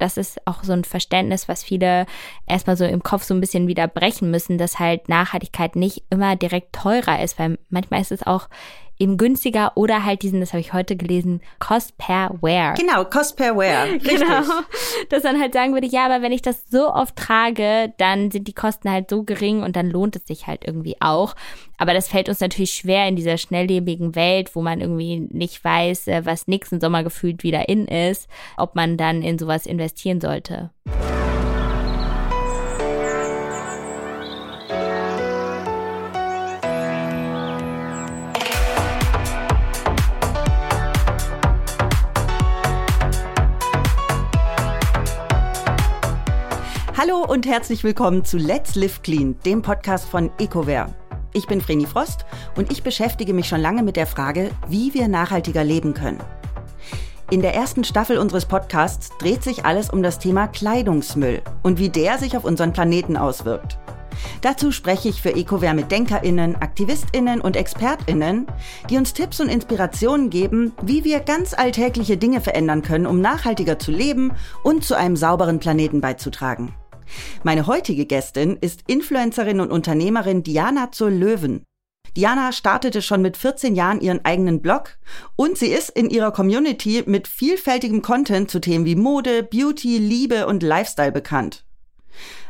das ist auch so ein Verständnis, was viele erstmal so im Kopf so ein bisschen wieder brechen müssen, dass halt Nachhaltigkeit nicht immer direkt teurer ist, weil manchmal ist es auch eben günstiger oder halt diesen, das habe ich heute gelesen, Cost per Wear. Genau, Cost per Wear. Richtig. Genau. Dass dann halt sagen würde, ja, aber wenn ich das so oft trage, dann sind die Kosten halt so gering und dann lohnt es sich halt irgendwie auch. Aber das fällt uns natürlich schwer in dieser schnelllebigen Welt, wo man irgendwie nicht weiß, äh, was nächsten Sommer gefühlt wieder in ist, ob man dann in sowas investieren sollte. Und herzlich willkommen zu Let's Live Clean, dem Podcast von EcoWare. Ich bin Vreni Frost und ich beschäftige mich schon lange mit der Frage, wie wir nachhaltiger leben können. In der ersten Staffel unseres Podcasts dreht sich alles um das Thema Kleidungsmüll und wie der sich auf unseren Planeten auswirkt. Dazu spreche ich für EcoWare mit DenkerInnen, AktivistInnen und ExpertInnen, die uns Tipps und Inspirationen geben, wie wir ganz alltägliche Dinge verändern können, um nachhaltiger zu leben und zu einem sauberen Planeten beizutragen. Meine heutige Gästin ist Influencerin und Unternehmerin Diana zur Löwen. Diana startete schon mit 14 Jahren ihren eigenen Blog und sie ist in ihrer Community mit vielfältigem Content zu Themen wie Mode, Beauty, Liebe und Lifestyle bekannt.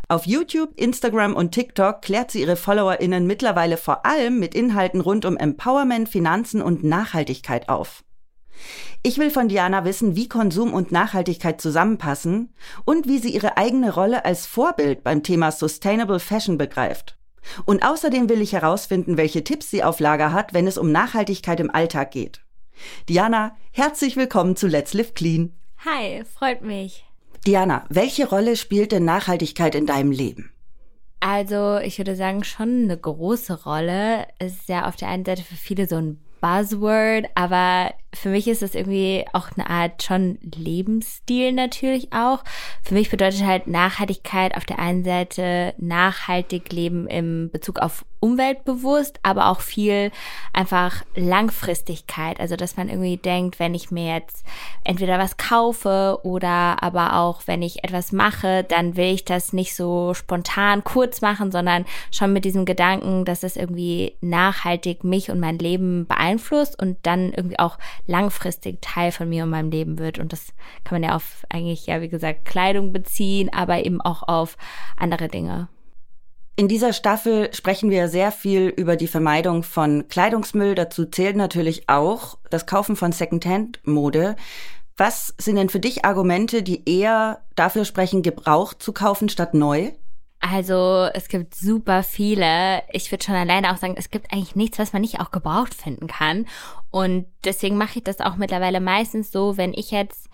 Auf YouTube, Instagram und TikTok klärt sie ihre FollowerInnen mittlerweile vor allem mit Inhalten rund um Empowerment, Finanzen und Nachhaltigkeit auf. Ich will von Diana wissen, wie Konsum und Nachhaltigkeit zusammenpassen und wie sie ihre eigene Rolle als Vorbild beim Thema Sustainable Fashion begreift. Und außerdem will ich herausfinden, welche Tipps sie auf Lager hat, wenn es um Nachhaltigkeit im Alltag geht. Diana, herzlich willkommen zu Let's Live Clean. Hi, freut mich. Diana, welche Rolle spielt denn Nachhaltigkeit in deinem Leben? Also, ich würde sagen, schon eine große Rolle. Es ist ja auf der einen Seite für viele so ein Buzzword, aber für mich ist das irgendwie auch eine Art schon Lebensstil natürlich auch. Für mich bedeutet halt Nachhaltigkeit auf der einen Seite nachhaltig leben im Bezug auf umweltbewusst, aber auch viel einfach Langfristigkeit. Also, dass man irgendwie denkt, wenn ich mir jetzt entweder was kaufe oder aber auch wenn ich etwas mache, dann will ich das nicht so spontan kurz machen, sondern schon mit diesem Gedanken, dass es irgendwie nachhaltig mich und mein Leben beeinflusst und dann irgendwie auch langfristig Teil von mir und meinem Leben wird. Und das kann man ja auf eigentlich, ja, wie gesagt, Kleidung beziehen, aber eben auch auf andere Dinge. In dieser Staffel sprechen wir sehr viel über die Vermeidung von Kleidungsmüll. Dazu zählt natürlich auch das Kaufen von Secondhand-Mode. Was sind denn für dich Argumente, die eher dafür sprechen, gebraucht zu kaufen statt neu? Also es gibt super viele. Ich würde schon alleine auch sagen, es gibt eigentlich nichts, was man nicht auch gebraucht finden kann. Und deswegen mache ich das auch mittlerweile meistens so, wenn ich jetzt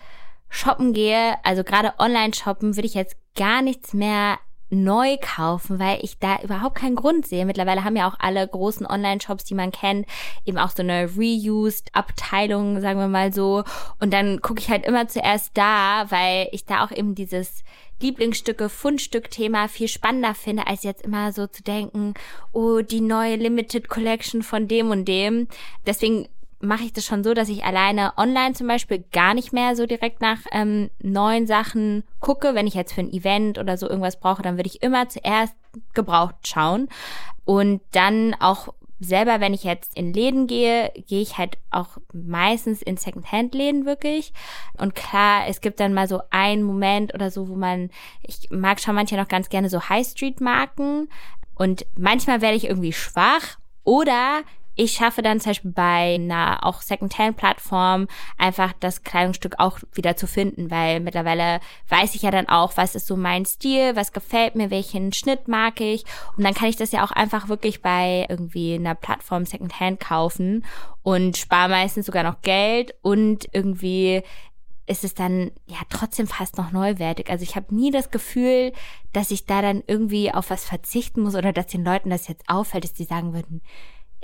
shoppen gehe, also gerade online shoppen, würde ich jetzt gar nichts mehr neu kaufen, weil ich da überhaupt keinen Grund sehe. Mittlerweile haben ja auch alle großen Online-Shops, die man kennt, eben auch so eine Reused-Abteilung, sagen wir mal so. Und dann gucke ich halt immer zuerst da, weil ich da auch eben dieses Lieblingsstücke, Fundstück-Thema viel spannender finde, als jetzt immer so zu denken, oh, die neue Limited Collection von dem und dem. Deswegen mache ich das schon so, dass ich alleine online zum Beispiel gar nicht mehr so direkt nach ähm, neuen Sachen gucke. Wenn ich jetzt für ein Event oder so irgendwas brauche, dann würde ich immer zuerst gebraucht schauen und dann auch selber, wenn ich jetzt in Läden gehe, gehe ich halt auch meistens in Secondhand-Läden wirklich. Und klar, es gibt dann mal so einen Moment oder so, wo man, ich mag schon manchmal noch ganz gerne so High-Street-Marken. Und manchmal werde ich irgendwie schwach oder ich schaffe dann zum Beispiel bei einer auch Secondhand-Plattform einfach das Kleidungsstück auch wieder zu finden, weil mittlerweile weiß ich ja dann auch, was ist so mein Stil, was gefällt mir, welchen Schnitt mag ich. Und dann kann ich das ja auch einfach wirklich bei irgendwie einer Plattform Secondhand kaufen und spare meistens sogar noch Geld und irgendwie ist es dann ja trotzdem fast noch neuwertig. Also ich habe nie das Gefühl, dass ich da dann irgendwie auf was verzichten muss oder dass den Leuten das jetzt auffällt, dass die sagen würden,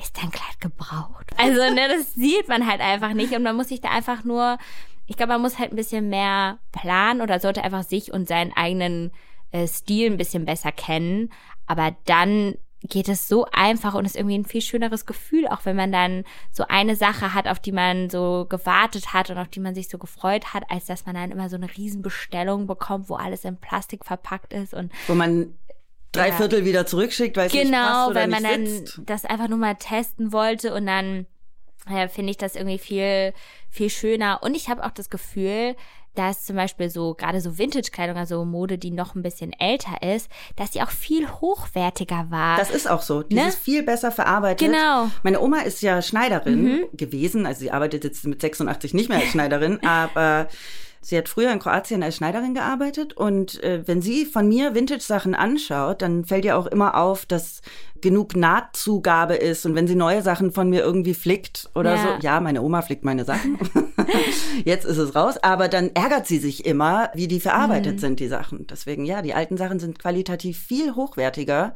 ist dein Kleid gebraucht? Also, ne, das sieht man halt einfach nicht und man muss sich da einfach nur, ich glaube, man muss halt ein bisschen mehr planen oder sollte einfach sich und seinen eigenen äh, Stil ein bisschen besser kennen. Aber dann geht es so einfach und ist irgendwie ein viel schöneres Gefühl, auch wenn man dann so eine Sache hat, auf die man so gewartet hat und auf die man sich so gefreut hat, als dass man dann immer so eine Riesenbestellung bekommt, wo alles in Plastik verpackt ist und wo man drei ja. Viertel wieder zurückschickt, weil es genau, nicht passt oder weil man dann sitzt. das einfach nur mal testen wollte und dann ja, finde ich das irgendwie viel viel schöner und ich habe auch das Gefühl, dass zum Beispiel so gerade so Vintage-Kleidung, also Mode, die noch ein bisschen älter ist, dass die auch viel hochwertiger war. Das ist auch so. Die Ne? ist viel besser verarbeitet. Genau. Meine Oma ist ja Schneiderin Mhm. gewesen. Also sie arbeitet jetzt mit 86 nicht mehr als Schneiderin, aber sie hat früher in Kroatien als Schneiderin gearbeitet. Und äh, wenn sie von mir Vintage-Sachen anschaut, dann fällt ihr auch immer auf, dass genug Nahtzugabe ist. Und wenn sie neue Sachen von mir irgendwie flickt oder Ja. so, ja, meine Oma flickt meine Sachen. Jetzt ist es raus. Aber dann ärgert sie sich immer, wie die Mhm. verarbeitet sind, die Sachen. Deswegen, ja, die alten Sachen sind qualitativ viel hochwertiger.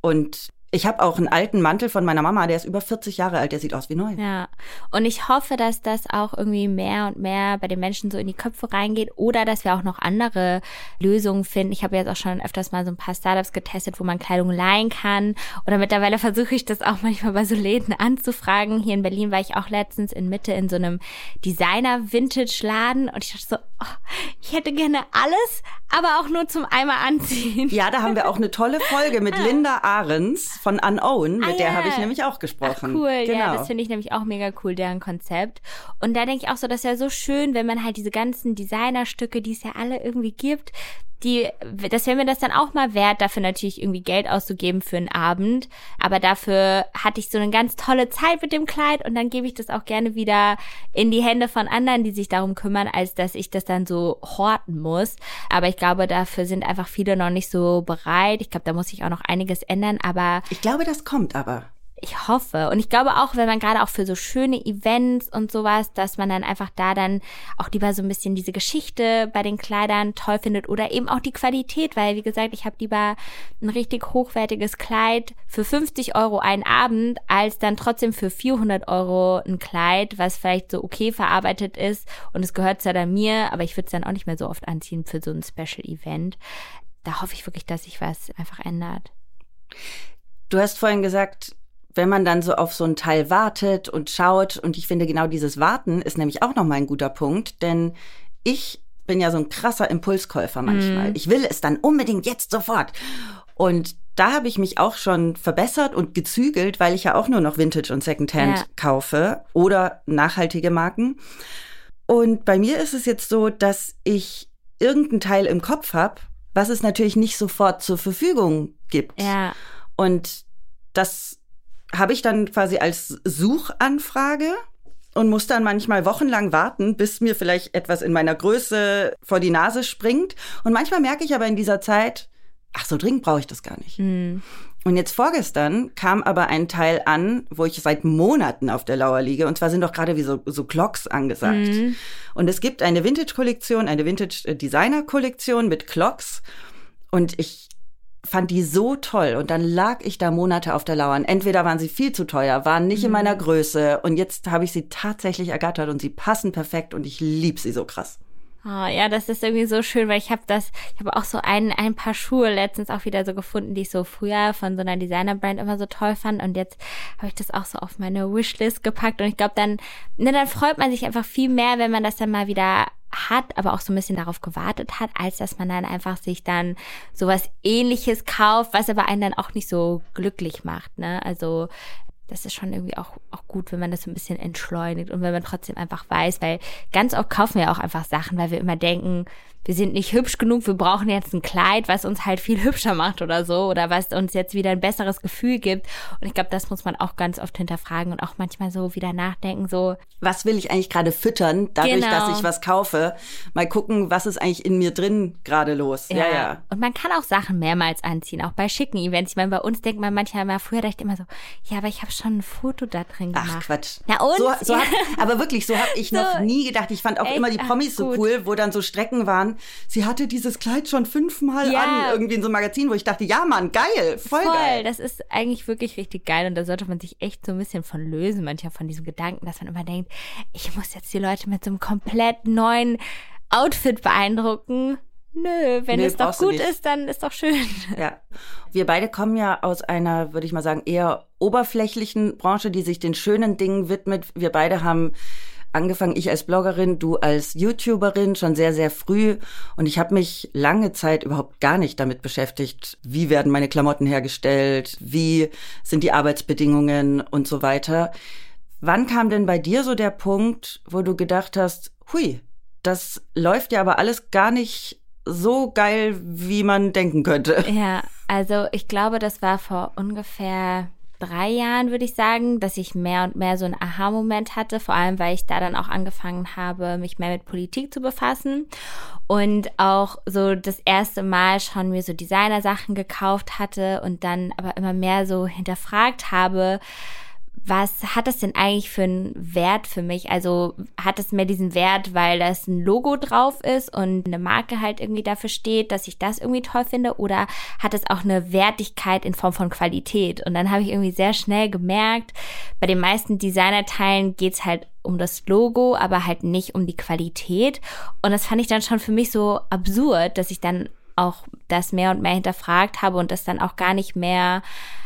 Und ich habe auch einen alten Mantel von meiner Mama, der ist über 40 Jahre alt, der sieht aus wie neu. Ja, und ich hoffe, dass das auch irgendwie mehr und mehr bei den Menschen so in die Köpfe reingeht oder dass wir auch noch andere Lösungen finden. Ich habe jetzt auch schon öfters mal so ein paar Startups getestet, wo man Kleidung leihen kann. Oder mittlerweile versuche ich das auch manchmal bei so Läden anzufragen. Hier in Berlin war ich auch letztens in Mitte in so einem Designer-Vintage-Laden und ich dachte so, oh, ich hätte gerne alles, aber auch nur zum einmal anziehen. Ja, da haben wir auch eine tolle Folge mit Linda Ahrens von Unown, mit Ah, der ja. habe ich nämlich auch gesprochen. Ach, cool, genau. ja, das finde ich nämlich auch mega cool, deren Konzept. Und da denke ich auch so, das ist ja so schön, wenn man halt diese ganzen Designerstücke, die es ja alle irgendwie gibt, die, das wäre mir das dann auch mal wert, dafür natürlich irgendwie Geld auszugeben für einen Abend. Aber dafür hatte ich so eine ganz tolle Zeit mit dem Kleid und dann gebe ich das auch gerne wieder in die Hände von anderen, die sich darum kümmern, als dass ich das dann so horten muss. Aber ich glaube, dafür sind einfach viele noch nicht so bereit. Ich glaube, da muss sich auch noch einiges ändern. Aber ich glaube, das kommt aber. Ich hoffe. Und ich glaube auch, wenn man gerade auch für so schöne Events und sowas, dass man dann einfach da dann auch lieber so ein bisschen diese Geschichte bei den Kleidern toll findet oder eben auch die Qualität, weil wie gesagt, ich habe lieber ein richtig hochwertiges Kleid für 50 Euro einen Abend, als dann trotzdem für 400 Euro ein Kleid, was vielleicht so okay verarbeitet ist und es gehört zwar dann mir, aber ich würde es dann auch nicht mehr so oft anziehen für so ein Special Event. Da hoffe ich wirklich, dass sich was einfach ändert. Du hast vorhin gesagt, wenn man dann so auf so ein Teil wartet und schaut, und ich finde genau dieses Warten ist nämlich auch nochmal ein guter Punkt, denn ich bin ja so ein krasser Impulskäufer manchmal. Ich will es dann unbedingt jetzt sofort. Und da habe ich mich auch schon verbessert und gezügelt, weil ich ja auch nur noch Vintage und Secondhand Ja. kaufe oder nachhaltige Marken. Und bei mir ist es jetzt so, dass ich irgendein Teil im Kopf habe, was es natürlich nicht sofort zur Verfügung gibt. Ja. Und das habe ich dann quasi als Suchanfrage und muss dann manchmal wochenlang warten, bis mir vielleicht etwas in meiner Größe vor die Nase springt. Und manchmal merke ich aber in dieser Zeit, ach, so dringend brauche ich das gar nicht. Hm. Und jetzt vorgestern kam aber ein Teil an, wo ich seit Monaten auf der Lauer liege. Und zwar sind doch gerade wie so, so Clocks angesagt. Mhm. Und es gibt eine Vintage-Kollektion, eine Vintage-Designer-Kollektion mit Clocks. Und ich fand die so toll. Und dann lag ich da Monate auf der Lauer. Und Entweder waren sie viel zu teuer, waren nicht in meiner Größe. Und jetzt habe ich sie tatsächlich ergattert und sie passen perfekt und ich lieb sie so krass. Oh, ja, das ist irgendwie so schön, weil ich habe das, ich habe auch so ein, ein paar Schuhe letztens auch wieder so gefunden, die ich so früher von so einer Designer-Brand immer so toll fand und jetzt habe ich das auch so auf meine Wishlist gepackt und ich glaube dann, ne, dann freut man sich einfach viel mehr, wenn man das dann mal wieder hat, aber auch so ein bisschen darauf gewartet hat, als dass man dann einfach sich dann sowas ähnliches kauft, was aber einen dann auch nicht so glücklich macht, ne? Also das ist schon irgendwie auch, auch gut, wenn man das so ein bisschen entschleunigt und wenn man trotzdem einfach weiß, weil ganz oft kaufen wir auch einfach Sachen, weil wir immer denken, wir sind nicht hübsch genug, wir brauchen jetzt ein Kleid, was uns halt viel hübscher macht oder so oder was uns jetzt wieder ein besseres Gefühl gibt. Und ich glaube, das muss man auch ganz oft hinterfragen und auch manchmal so wieder nachdenken, so, Was will ich eigentlich gerade füttern, dadurch, Genau. dass ich was kaufe? Mal gucken, was ist eigentlich in mir drin gerade los. Ja, ja. Und man kann auch Sachen mehrmals anziehen, auch bei schicken Events. Ich meine, bei uns denkt man manchmal immer, früher dachte ich immer so, ja, aber ich habe schon ein Foto da drin gemacht. Ach Quatsch. Na und? So, so hab, aber wirklich, so habe ich noch So. nie gedacht. Ich fand auch Echt? immer die Ach, Promis so gut. cool, wo dann so Strecken waren. Sie hatte dieses Kleid schon fünfmal Ja. an, irgendwie in so einem Magazin, wo ich dachte, ja Mann, geil, voll, Voll, geil. das ist eigentlich wirklich richtig geil und da sollte man sich echt so ein bisschen von lösen, manchmal von diesem Gedanken, dass man immer denkt, ich muss jetzt die Leute mit so einem komplett neuen Outfit beeindrucken. Nö, wenn Nö, es doch gut ist, dann ist doch schön. Ja. Wir beide kommen ja aus einer, würde ich mal sagen, eher oberflächlichen Branche, die sich den schönen Dingen widmet. Wir beide haben angefangen, ich als Bloggerin, du als YouTuberin, schon sehr, sehr früh. Und ich habe mich lange Zeit überhaupt gar nicht damit beschäftigt, wie werden meine Klamotten hergestellt, wie sind die Arbeitsbedingungen und so weiter. Wann kam denn bei dir so der Punkt, wo du gedacht hast, hui, das läuft ja aber alles gar nicht so geil, wie man denken könnte? Ja, also ich glaube, das war vor ungefähr drei Jahren, würde ich sagen, dass ich mehr und mehr so einen Aha-Moment hatte, vor allem weil ich da dann auch angefangen habe, mich mehr mit Politik zu befassen und auch so das erste Mal schon mir so Designer-Sachen gekauft hatte und dann aber immer mehr so hinterfragt habe, was hat das denn eigentlich für einen Wert für mich? Also hat es mehr diesen Wert, weil das ein Logo drauf ist und eine Marke halt irgendwie dafür steht, dass ich das irgendwie toll finde? Oder hat es auch eine Wertigkeit in Form von Qualität? Und dann habe ich irgendwie sehr schnell gemerkt, bei den meisten Designerteilen geht's halt um das Logo, aber halt nicht um die Qualität. Und das fand ich dann schon für mich so absurd, dass ich dann auch das mehr und mehr hinterfragt habe und das dann auch gar nicht mehr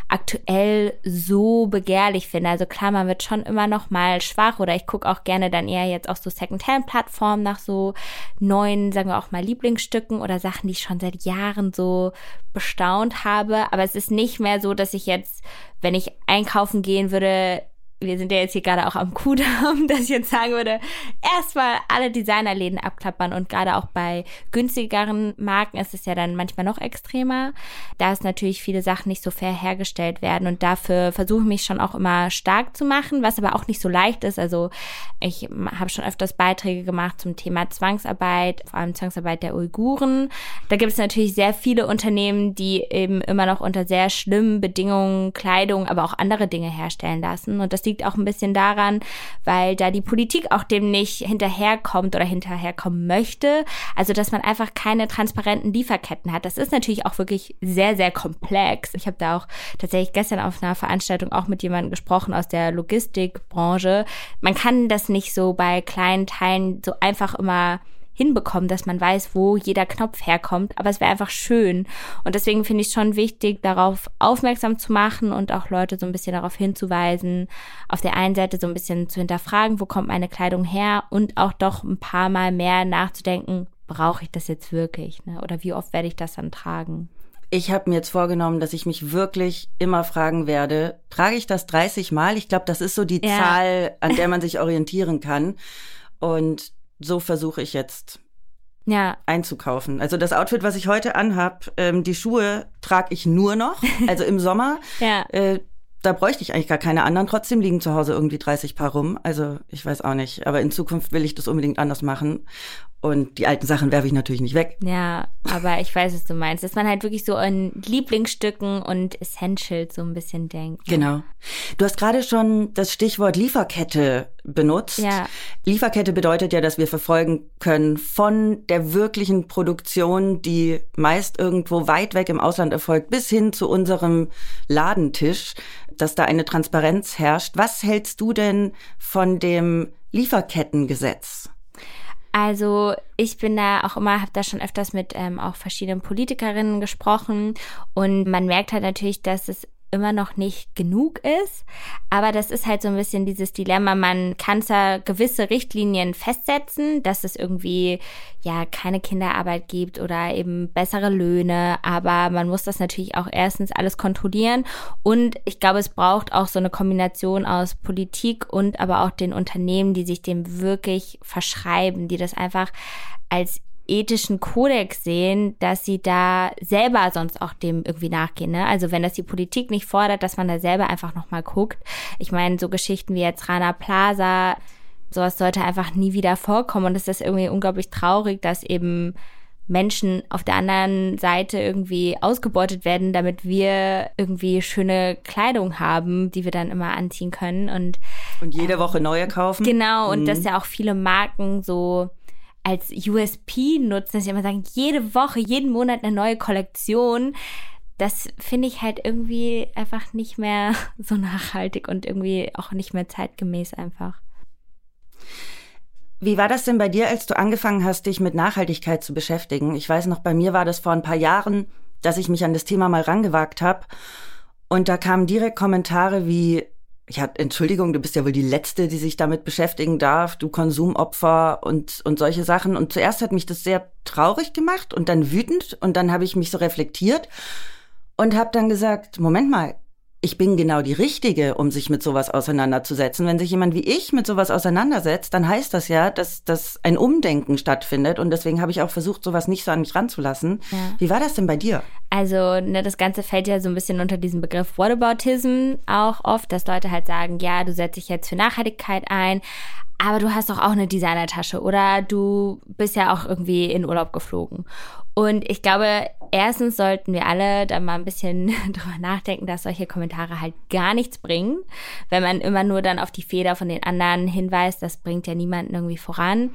aktuell so begehrlich finde. Also klar, man wird schon immer noch mal schwach oder ich gucke auch gerne dann eher jetzt auf so Secondhand-Plattformen nach so neuen, sagen wir auch mal Lieblingsstücken oder Sachen, die ich schon seit Jahren so bestaunt habe. Aber es ist nicht mehr so, dass ich jetzt, wenn ich einkaufen gehen würde, wir sind ja jetzt hier gerade auch am Kudamm, dass ich jetzt sagen würde, erstmal alle Designerläden abklappern und gerade auch bei günstigeren Marken ist es ja dann manchmal noch extremer, da es natürlich viele Sachen nicht so fair hergestellt werden und dafür versuche ich mich schon auch immer stark zu machen, was aber auch nicht so leicht ist. Also ich habe schon öfters Beiträge gemacht zum Thema Zwangsarbeit, vor allem Zwangsarbeit der Uiguren. Da gibt es natürlich sehr viele Unternehmen, die eben immer noch unter sehr schlimmen Bedingungen Kleidung, aber auch andere Dinge herstellen lassen und das liegt auch ein bisschen daran, weil da die Politik auch dem nicht hinterherkommt oder hinterherkommen möchte. Also, dass man einfach keine transparenten Lieferketten hat. Das ist natürlich auch wirklich sehr, sehr komplex. Ich habe da auch tatsächlich gestern auf einer Veranstaltung auch mit jemandem gesprochen aus der Logistikbranche. Man kann das nicht so bei kleinen Teilen so einfach immer hinbekommen, dass man weiß, wo jeder Knopf herkommt. Aber es wäre einfach schön. Und deswegen finde ich es schon wichtig, darauf aufmerksam zu machen und auch Leute so ein bisschen darauf hinzuweisen, auf der einen Seite so ein bisschen zu hinterfragen, wo kommt meine Kleidung her und auch doch ein paar Mal mehr nachzudenken, brauche ich das jetzt wirklich? Ne? Oder wie oft werde ich das dann tragen? Ich habe mir jetzt vorgenommen, dass ich mich wirklich immer fragen werde, trage ich das 30 Mal? Ich glaube, das ist so die Ja. Zahl, an der man sich orientieren kann. Und so versuche ich jetzt Ja, einzukaufen. Also das Outfit, was ich heute anhab, ähm, die Schuhe trage ich nur noch, also im Sommer. ja. Äh, da bräuchte ich eigentlich gar keine anderen. Trotzdem liegen zu Hause irgendwie 30 Paar rum. Also ich weiß auch nicht. Aber in Zukunft will ich das unbedingt anders machen. Und die alten Sachen werfe ich natürlich nicht weg. Ja, aber ich weiß, was du meinst, dass man halt wirklich so an Lieblingsstücken und Essentials so ein bisschen denkt. Genau. Du hast gerade schon das Stichwort Lieferkette benutzt. Ja. Lieferkette bedeutet ja, dass wir verfolgen können von der wirklichen Produktion, die meist irgendwo weit weg im Ausland erfolgt, bis hin zu unserem Ladentisch, dass da eine Transparenz herrscht. Was hältst du denn von dem Lieferkettengesetz? Also ich bin da auch immer, habe da schon öfters mit ähm, auch verschiedenen Politikerinnen gesprochen. Und man merkt halt natürlich, dass es immer noch nicht genug ist. Aber das ist halt so ein bisschen dieses Dilemma. Man kann zwar gewisse Richtlinien festsetzen, dass es irgendwie ja keine Kinderarbeit gibt oder eben bessere Löhne, aber man muss das natürlich auch erstens alles kontrollieren und ich glaube, es braucht auch so eine Kombination aus Politik und aber auch den Unternehmen, die sich dem wirklich verschreiben, die das einfach als ethischen Kodex sehen, dass sie da selber sonst auch dem irgendwie nachgehen. Ne? Also wenn das die Politik nicht fordert, dass man da selber einfach nochmal guckt. Ich meine, so Geschichten wie jetzt Rana Plaza, sowas sollte einfach nie wieder vorkommen. Und es ist irgendwie unglaublich traurig, dass eben Menschen auf der anderen Seite irgendwie ausgebeutet werden, damit wir irgendwie schöne Kleidung haben, die wir dann immer anziehen können. Und Und jede Woche neue kaufen? Genau, und Mhm. dass ja auch viele Marken so als USP nutzen, dass sie immer sagen, jede Woche, jeden Monat eine neue Kollektion. Das finde ich halt irgendwie einfach nicht mehr so nachhaltig und irgendwie auch nicht mehr zeitgemäß einfach. Wie war das denn bei dir, als du angefangen hast, dich mit Nachhaltigkeit zu beschäftigen? Ich weiß noch, bei mir war das vor ein paar Jahren, dass ich mich an das Thema mal rangewagt habe. Und da kamen direkt Kommentare wie, ja, Entschuldigung, du bist ja wohl die Letzte, die sich damit beschäftigen darf, du Konsumopfer und, und solche Sachen. Und zuerst hat mich das sehr traurig gemacht und dann wütend und dann habe ich mich so reflektiert und habe dann gesagt, Moment mal, ich bin genau die Richtige, um sich mit sowas auseinanderzusetzen. Wenn sich jemand wie ich mit sowas auseinandersetzt, dann heißt das ja, dass, dass ein Umdenken stattfindet. Und deswegen habe ich auch versucht, sowas nicht so an mich ranzulassen. Ja. Wie war das denn bei dir? Also, ne, das Ganze fällt ja so ein bisschen unter diesen Begriff Whataboutism auch oft, dass Leute halt sagen, ja, du setzt dich jetzt für Nachhaltigkeit ein, aber du hast doch auch eine Designertasche oder du bist ja auch irgendwie in Urlaub geflogen. Und ich glaube, erstens sollten wir alle da mal ein bisschen drüber nachdenken, dass solche Kommentare halt gar nichts bringen. Wenn man immer nur dann auf die Fehler von den anderen hinweist, das bringt ja niemanden irgendwie voran.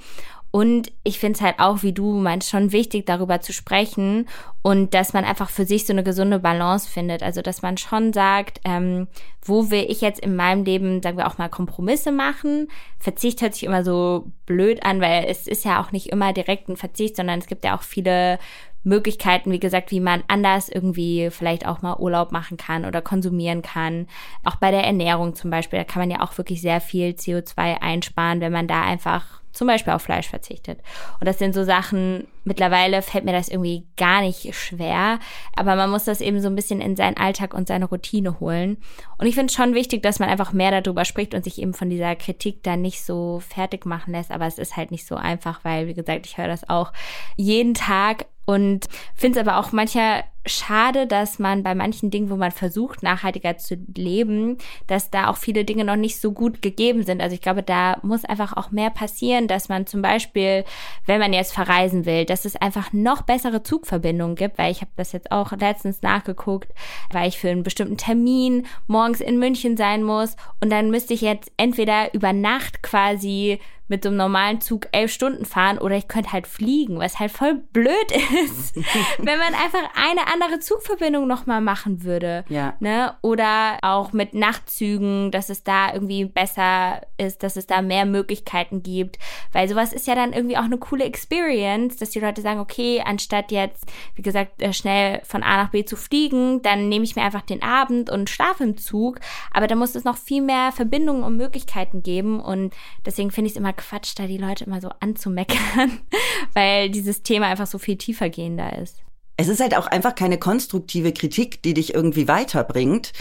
Und ich finde es halt auch, wie du meinst, schon wichtig, darüber zu sprechen und dass man einfach für sich so eine gesunde Balance findet. Also, dass man schon sagt, ähm, wo will ich jetzt in meinem Leben, sagen wir auch mal, Kompromisse machen? Verzicht hört sich immer so blöd an, weil es ist ja auch nicht immer direkt ein Verzicht, sondern es gibt ja auch viele Möglichkeiten, wie gesagt, wie man anders irgendwie vielleicht auch mal Urlaub machen kann oder konsumieren kann. Auch bei der Ernährung zum Beispiel, da kann man ja auch wirklich sehr viel CO2 einsparen, wenn man da einfach zum Beispiel auf Fleisch verzichtet. Und das sind so Sachen, mittlerweile fällt mir das irgendwie gar nicht schwer, aber man muss das eben so ein bisschen in seinen Alltag und seine Routine holen. Und ich finde es schon wichtig, dass man einfach mehr darüber spricht und sich eben von dieser Kritik dann nicht so fertig machen lässt, aber es ist halt nicht so einfach, weil, wie gesagt, ich höre das auch jeden Tag und finde es aber auch mancher schade, dass man bei manchen Dingen, wo man versucht, nachhaltiger zu leben, dass da auch viele Dinge noch nicht so gut gegeben sind. Also ich glaube, da muss einfach auch mehr passieren, dass man zum Beispiel, wenn man jetzt verreisen will, dass es einfach noch bessere Zugverbindungen gibt, weil ich habe das jetzt auch letztens nachgeguckt, weil ich für einen bestimmten Termin morgens in München sein muss und dann müsste ich jetzt entweder über Nacht quasi mit so einem normalen Zug elf Stunden fahren oder ich könnte halt fliegen, was halt voll blöd ist, wenn man einfach eine andere Zugverbindung nochmal machen würde. Ja. Ne? Oder auch mit Nachtzügen, dass es da irgendwie besser ist, dass es da mehr Möglichkeiten gibt. Weil sowas ist ja dann irgendwie auch eine coole Experience, dass die Leute sagen, okay, anstatt jetzt, wie gesagt, äh, schnell von A nach B zu fliegen, dann nehme ich mir einfach den Abend und schlafe im Zug. Aber da muss es noch viel mehr Verbindungen und Möglichkeiten geben. Und deswegen finde ich es immer Quatsch, da die Leute immer so anzumeckern, weil dieses Thema einfach so viel tiefergehender ist. Es ist halt auch einfach keine konstruktive Kritik, die dich irgendwie weiterbringt.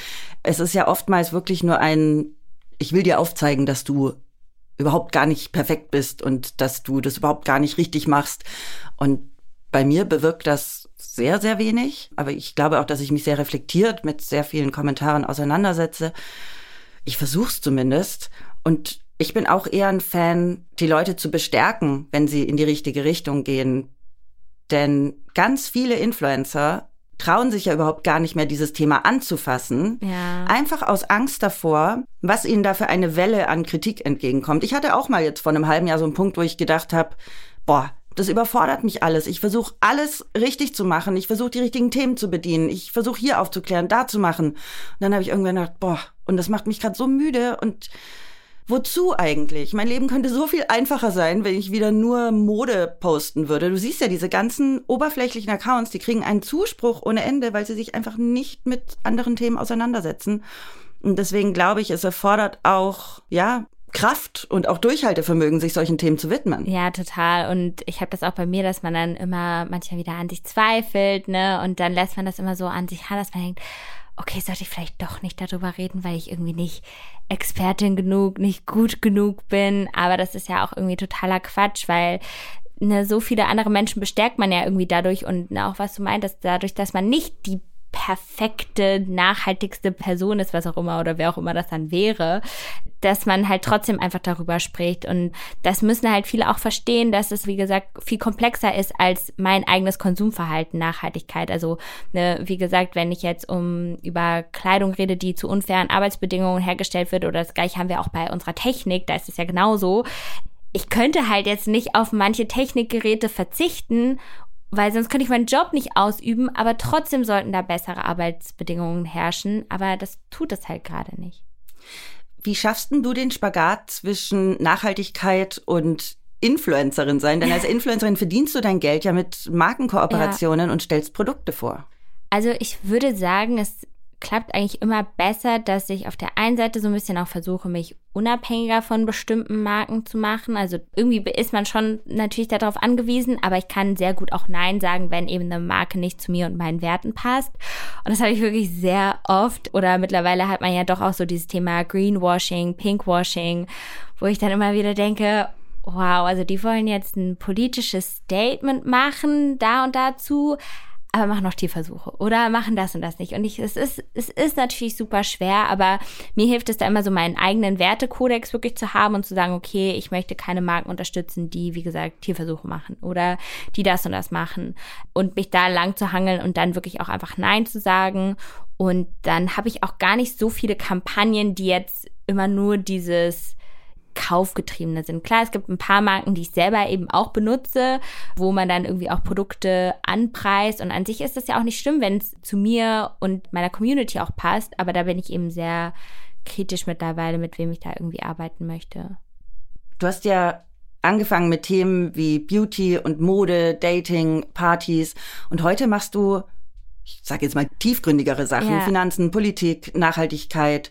Es ist ja oftmals wirklich nur ein, ich will dir aufzeigen, dass du überhaupt gar nicht perfekt bist und dass du das überhaupt gar nicht richtig machst. Und bei mir bewirkt das sehr, sehr wenig. Aber ich glaube auch, dass ich mich sehr reflektiert mit sehr vielen Kommentaren auseinandersetze. Ich versuche es zumindest. Und ich bin auch eher ein Fan, die Leute zu bestärken, wenn sie in die richtige Richtung gehen. Denn ganz viele Influencer trauen sich ja überhaupt gar nicht mehr, dieses Thema anzufassen. Ja. Einfach aus Angst davor, was ihnen da für eine Welle an Kritik entgegenkommt. Ich hatte auch mal jetzt vor einem halben Jahr so einen Punkt, wo ich gedacht habe, boah, das überfordert mich alles. Ich versuche alles richtig zu machen. Ich versuche die richtigen Themen zu bedienen. Ich versuche hier aufzuklären, da zu machen. Und dann habe ich irgendwann gedacht, boah, und das macht mich gerade so müde und Wozu eigentlich? Mein Leben könnte so viel einfacher sein, wenn ich wieder nur Mode posten würde. Du siehst ja diese ganzen oberflächlichen Accounts, die kriegen einen Zuspruch ohne Ende, weil sie sich einfach nicht mit anderen Themen auseinandersetzen. Und deswegen glaube ich, es erfordert auch, ja, Kraft und auch Durchhaltevermögen, sich solchen Themen zu widmen. Ja, total. Und ich habe das auch bei mir, dass man dann immer manchmal wieder an sich zweifelt, ne? Und dann lässt man das immer so an sich ran, dass man denkt, okay, sollte ich vielleicht doch nicht darüber reden, weil ich irgendwie nicht Expertin genug, nicht gut genug bin. Aber das ist ja auch irgendwie totaler Quatsch, weil ne, so viele andere Menschen bestärkt man ja irgendwie dadurch und ne, auch was du meintest, dadurch, dass man nicht die perfekte, nachhaltigste Person ist, was auch immer oder wer auch immer das dann wäre, dass man halt trotzdem einfach darüber spricht. Und das müssen halt viele auch verstehen, dass es, wie gesagt, viel komplexer ist als mein eigenes Konsumverhalten, Nachhaltigkeit. Also, ne, wie gesagt, wenn ich jetzt um über Kleidung rede, die zu unfairen Arbeitsbedingungen hergestellt wird, oder das gleiche haben wir auch bei unserer Technik, da ist es ja genauso. Ich könnte halt jetzt nicht auf manche Technikgeräte verzichten weil sonst könnte ich meinen Job nicht ausüben, aber trotzdem sollten da bessere Arbeitsbedingungen herrschen, aber das tut es halt gerade nicht. Wie schaffst denn du den Spagat zwischen Nachhaltigkeit und Influencerin sein, denn als Influencerin verdienst du dein Geld ja mit Markenkooperationen ja. und stellst Produkte vor. Also ich würde sagen, es klappt eigentlich immer besser, dass ich auf der einen Seite so ein bisschen auch versuche, mich unabhängiger von bestimmten Marken zu machen. Also irgendwie ist man schon natürlich darauf angewiesen, aber ich kann sehr gut auch Nein sagen, wenn eben eine Marke nicht zu mir und meinen Werten passt. Und das habe ich wirklich sehr oft. Oder mittlerweile hat man ja doch auch so dieses Thema Greenwashing, Pinkwashing, wo ich dann immer wieder denke, wow, also die wollen jetzt ein politisches Statement machen, da und dazu aber machen noch Tierversuche oder machen das und das nicht. Und ich, es ist, es ist natürlich super schwer, aber mir hilft es da immer so meinen eigenen Wertekodex wirklich zu haben und zu sagen, okay, ich möchte keine Marken unterstützen, die, wie gesagt, Tierversuche machen oder die das und das machen und mich da lang zu hangeln und dann wirklich auch einfach Nein zu sagen. Und dann habe ich auch gar nicht so viele Kampagnen, die jetzt immer nur dieses kaufgetriebene sind. Klar, es gibt ein paar Marken, die ich selber eben auch benutze, wo man dann irgendwie auch Produkte anpreist und an sich ist das ja auch nicht schlimm, wenn es zu mir und meiner Community auch passt, aber da bin ich eben sehr kritisch mittlerweile, mit wem ich da irgendwie arbeiten möchte. Du hast ja angefangen mit Themen wie Beauty und Mode, Dating, Partys und heute machst du, ich sage jetzt mal tiefgründigere Sachen, ja. Finanzen, Politik, Nachhaltigkeit.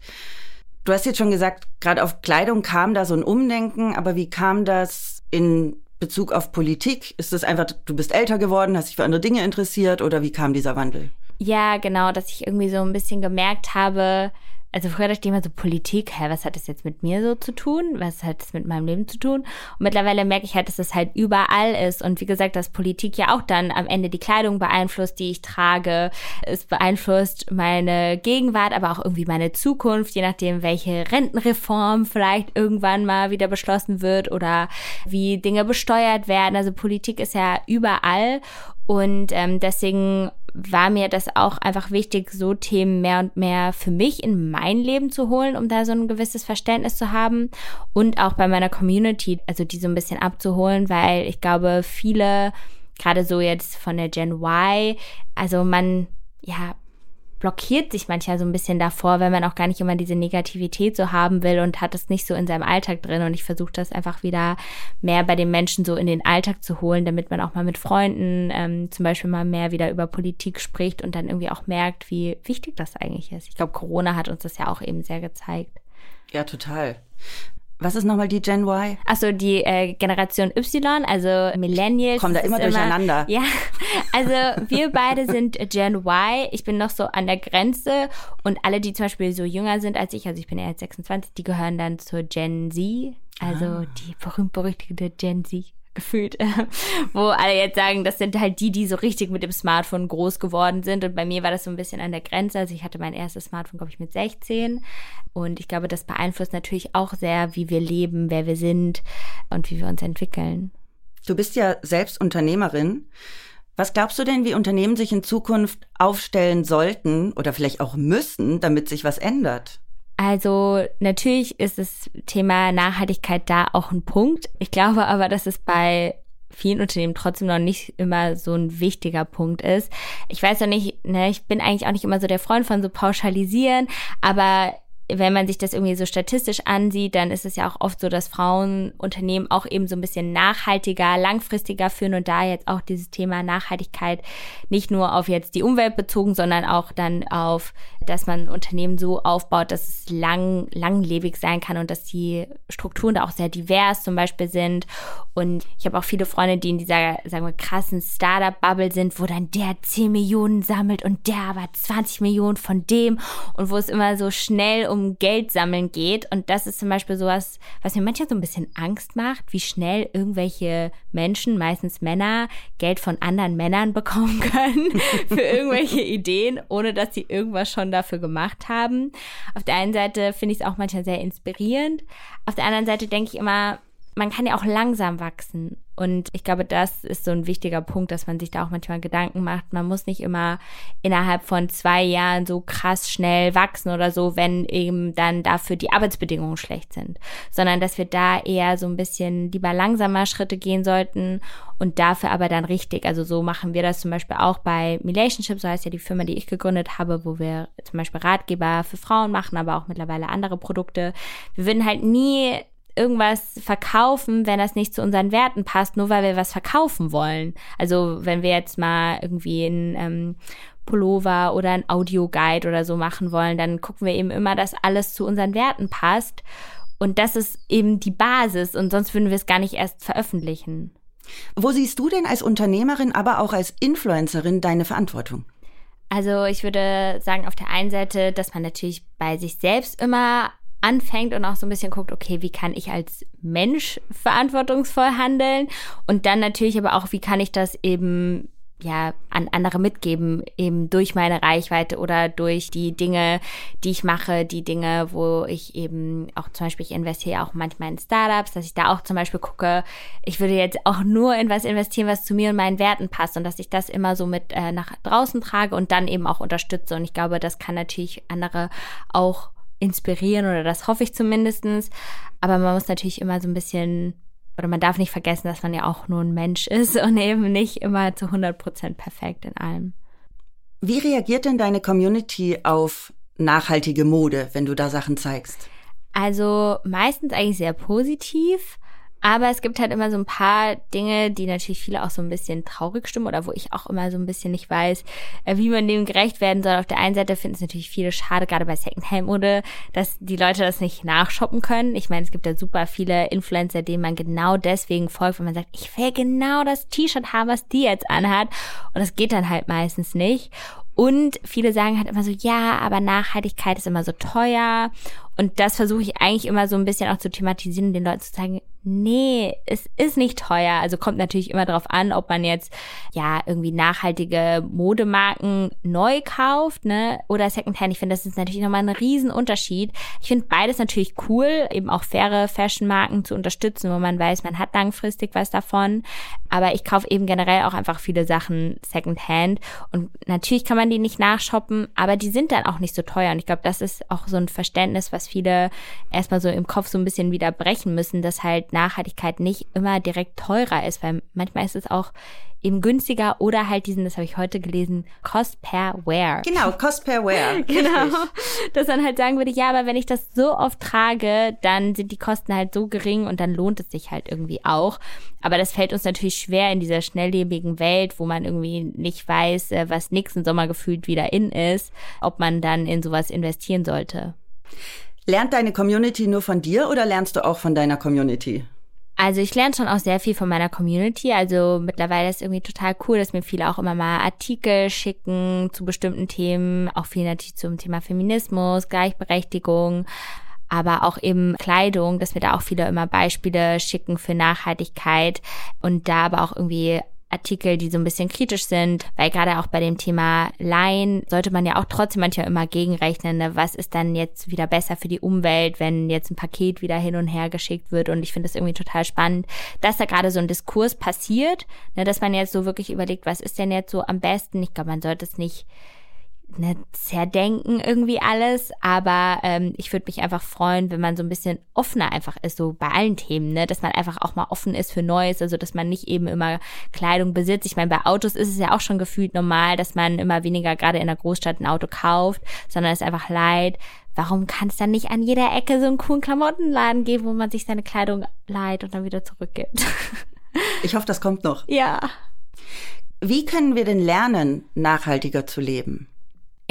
Du hast jetzt schon gesagt, gerade auf Kleidung kam da so ein Umdenken, aber wie kam das in Bezug auf Politik? Ist das einfach, du bist älter geworden, hast dich für andere Dinge interessiert oder wie kam dieser Wandel? Ja, genau, dass ich irgendwie so ein bisschen gemerkt habe, also früher dachte ich immer so Politik, hä, was hat das jetzt mit mir so zu tun? Was hat das mit meinem Leben zu tun? Und mittlerweile merke ich halt, dass das halt überall ist. Und wie gesagt, dass Politik ja auch dann am Ende die Kleidung beeinflusst, die ich trage. Es beeinflusst meine Gegenwart, aber auch irgendwie meine Zukunft, je nachdem, welche Rentenreform vielleicht irgendwann mal wieder beschlossen wird oder wie Dinge besteuert werden. Also Politik ist ja überall. Und ähm, deswegen war mir das auch einfach wichtig, so Themen mehr und mehr für mich in mein Leben zu holen, um da so ein gewisses Verständnis zu haben und auch bei meiner Community, also die so ein bisschen abzuholen, weil ich glaube, viele, gerade so jetzt von der Gen Y, also man, ja, blockiert sich manchmal so ein bisschen davor, wenn man auch gar nicht immer diese Negativität so haben will und hat es nicht so in seinem Alltag drin. Und ich versuche das einfach wieder mehr bei den Menschen so in den Alltag zu holen, damit man auch mal mit Freunden ähm, zum Beispiel mal mehr wieder über Politik spricht und dann irgendwie auch merkt, wie wichtig das eigentlich ist. Ich glaube, Corona hat uns das ja auch eben sehr gezeigt. Ja, total. Was ist nochmal die Gen Y? Achso, die äh, Generation Y, also Millennials. Kommen da immer durcheinander. Immer, ja, also wir beide sind Gen Y. Ich bin noch so an der Grenze und alle, die zum Beispiel so jünger sind als ich, also ich bin ja jetzt 26, die gehören dann zur Gen Z, also ah. die berühmt-berüchtigte Gen Z gefühlt, wo alle jetzt sagen, das sind halt die, die so richtig mit dem Smartphone groß geworden sind. Und bei mir war das so ein bisschen an der Grenze. Also ich hatte mein erstes Smartphone, glaube ich, mit 16. Und ich glaube, das beeinflusst natürlich auch sehr, wie wir leben, wer wir sind und wie wir uns entwickeln. Du bist ja selbst Unternehmerin. Was glaubst du denn, wie Unternehmen sich in Zukunft aufstellen sollten oder vielleicht auch müssen, damit sich was ändert? Also natürlich ist das Thema Nachhaltigkeit da auch ein Punkt. Ich glaube aber, dass es bei vielen Unternehmen trotzdem noch nicht immer so ein wichtiger Punkt ist. Ich weiß noch nicht, ne, ich bin eigentlich auch nicht immer so der Freund von so pauschalisieren, aber wenn man sich das irgendwie so statistisch ansieht, dann ist es ja auch oft so, dass Frauenunternehmen auch eben so ein bisschen nachhaltiger, langfristiger führen und da jetzt auch dieses Thema Nachhaltigkeit nicht nur auf jetzt die Umwelt bezogen, sondern auch dann auf, dass man Unternehmen so aufbaut, dass es lang, langlebig sein kann und dass die Strukturen da auch sehr divers zum Beispiel sind. Und ich habe auch viele Freunde, die in dieser, sagen wir, krassen Startup-Bubble sind, wo dann der 10 Millionen sammelt und der aber 20 Millionen von dem und wo es immer so schnell um um Geld sammeln geht. Und das ist zum Beispiel sowas, was mir manchmal so ein bisschen Angst macht, wie schnell irgendwelche Menschen, meistens Männer, Geld von anderen Männern bekommen können für irgendwelche Ideen, ohne dass sie irgendwas schon dafür gemacht haben. Auf der einen Seite finde ich es auch manchmal sehr inspirierend. Auf der anderen Seite denke ich immer, man kann ja auch langsam wachsen. Und ich glaube, das ist so ein wichtiger Punkt, dass man sich da auch manchmal Gedanken macht. Man muss nicht immer innerhalb von zwei Jahren so krass schnell wachsen oder so, wenn eben dann dafür die Arbeitsbedingungen schlecht sind, sondern dass wir da eher so ein bisschen lieber langsamer Schritte gehen sollten und dafür aber dann richtig. Also so machen wir das zum Beispiel auch bei Relationship, so heißt ja die Firma, die ich gegründet habe, wo wir zum Beispiel Ratgeber für Frauen machen, aber auch mittlerweile andere Produkte. Wir würden halt nie irgendwas verkaufen, wenn das nicht zu unseren Werten passt, nur weil wir was verkaufen wollen. Also wenn wir jetzt mal irgendwie ein ähm, Pullover oder ein Audioguide oder so machen wollen, dann gucken wir eben immer, dass alles zu unseren Werten passt. Und das ist eben die Basis und sonst würden wir es gar nicht erst veröffentlichen. Wo siehst du denn als Unternehmerin, aber auch als Influencerin deine Verantwortung? Also ich würde sagen, auf der einen Seite, dass man natürlich bei sich selbst immer anfängt und auch so ein bisschen guckt, okay, wie kann ich als Mensch verantwortungsvoll handeln? Und dann natürlich aber auch, wie kann ich das eben ja, an andere mitgeben, eben durch meine Reichweite oder durch die Dinge, die ich mache, die Dinge, wo ich eben auch zum Beispiel, ich investiere auch manchmal in Startups, dass ich da auch zum Beispiel gucke, ich würde jetzt auch nur in was investieren, was zu mir und meinen Werten passt und dass ich das immer so mit äh, nach draußen trage und dann eben auch unterstütze. Und ich glaube, das kann natürlich andere auch inspirieren oder das hoffe ich zumindestens. Aber man muss natürlich immer so ein bisschen oder man darf nicht vergessen, dass man ja auch nur ein Mensch ist und eben nicht immer zu 100 Prozent perfekt in allem. Wie reagiert denn deine Community auf nachhaltige Mode, wenn du da Sachen zeigst? Also meistens eigentlich sehr positiv. Aber es gibt halt immer so ein paar Dinge, die natürlich viele auch so ein bisschen traurig stimmen oder wo ich auch immer so ein bisschen nicht weiß, äh, wie man dem gerecht werden soll. Auf der einen Seite finden es natürlich viele schade, gerade bei Secondhand-Mode, dass die Leute das nicht nachshoppen können. Ich meine, es gibt ja super viele Influencer, denen man genau deswegen folgt, wenn man sagt, ich will genau das T-Shirt haben, was die jetzt anhat. Und das geht dann halt meistens nicht. Und viele sagen halt immer so, ja, aber Nachhaltigkeit ist immer so teuer. Und das versuche ich eigentlich immer so ein bisschen auch zu thematisieren, den Leuten zu sagen, nee, es ist nicht teuer. Also kommt natürlich immer darauf an, ob man jetzt ja irgendwie nachhaltige Modemarken neu kauft, ne, oder Secondhand. Ich finde, das ist natürlich nochmal ein Riesenunterschied. Ich finde beides natürlich cool, eben auch faire Fashion-Marken zu unterstützen, wo man weiß, man hat langfristig was davon. Aber ich kaufe eben generell auch einfach viele Sachen Secondhand. Und natürlich kann man die nicht nachshoppen, aber die sind dann auch nicht so teuer. Und ich glaube, das ist auch so ein Verständnis, was viele erstmal so im Kopf so ein bisschen wieder brechen müssen, dass halt Nachhaltigkeit nicht immer direkt teurer ist, weil manchmal ist es auch eben günstiger oder halt diesen, das habe ich heute gelesen, Cost per Wear. Genau, Cost per Wear. genau. Dass man halt sagen würde, ja, aber wenn ich das so oft trage, dann sind die Kosten halt so gering und dann lohnt es sich halt irgendwie auch. Aber das fällt uns natürlich schwer in dieser schnelllebigen Welt, wo man irgendwie nicht weiß, äh, was nächsten Sommer gefühlt wieder in ist, ob man dann in sowas investieren sollte. Lernt deine Community nur von dir oder lernst du auch von deiner Community? Also ich lerne schon auch sehr viel von meiner Community. Also mittlerweile ist irgendwie total cool, dass mir viele auch immer mal Artikel schicken zu bestimmten Themen, auch viel natürlich zum Thema Feminismus, Gleichberechtigung aber auch eben Kleidung, dass mir da auch viele immer Beispiele schicken für Nachhaltigkeit und da aber auch irgendwie Artikel, die so ein bisschen kritisch sind, weil gerade auch bei dem Thema Laien sollte man ja auch trotzdem manchmal immer gegenrechnen, ne? was ist dann jetzt wieder besser für die Umwelt, wenn jetzt ein Paket wieder hin und her geschickt wird. Und ich finde das irgendwie total spannend, dass da gerade so ein Diskurs passiert, ne? dass man jetzt so wirklich überlegt, was ist denn jetzt so am besten. Ich glaube, man sollte es nicht ne, zerdenken irgendwie alles, aber ähm, ich würde mich einfach freuen, wenn man so ein bisschen offener einfach ist, so bei allen Themen, ne, dass man einfach auch mal offen ist für Neues, also dass man nicht eben immer Kleidung besitzt. Ich meine, bei Autos ist es ja auch schon gefühlt normal, dass man immer weniger gerade in der Großstadt ein Auto kauft, sondern es einfach leid. Warum kann es dann nicht an jeder Ecke so einen coolen Klamottenladen geben, wo man sich seine Kleidung leiht und dann wieder zurückgibt? Ich hoffe, das kommt noch. Ja. Wie können wir denn lernen, nachhaltiger zu leben?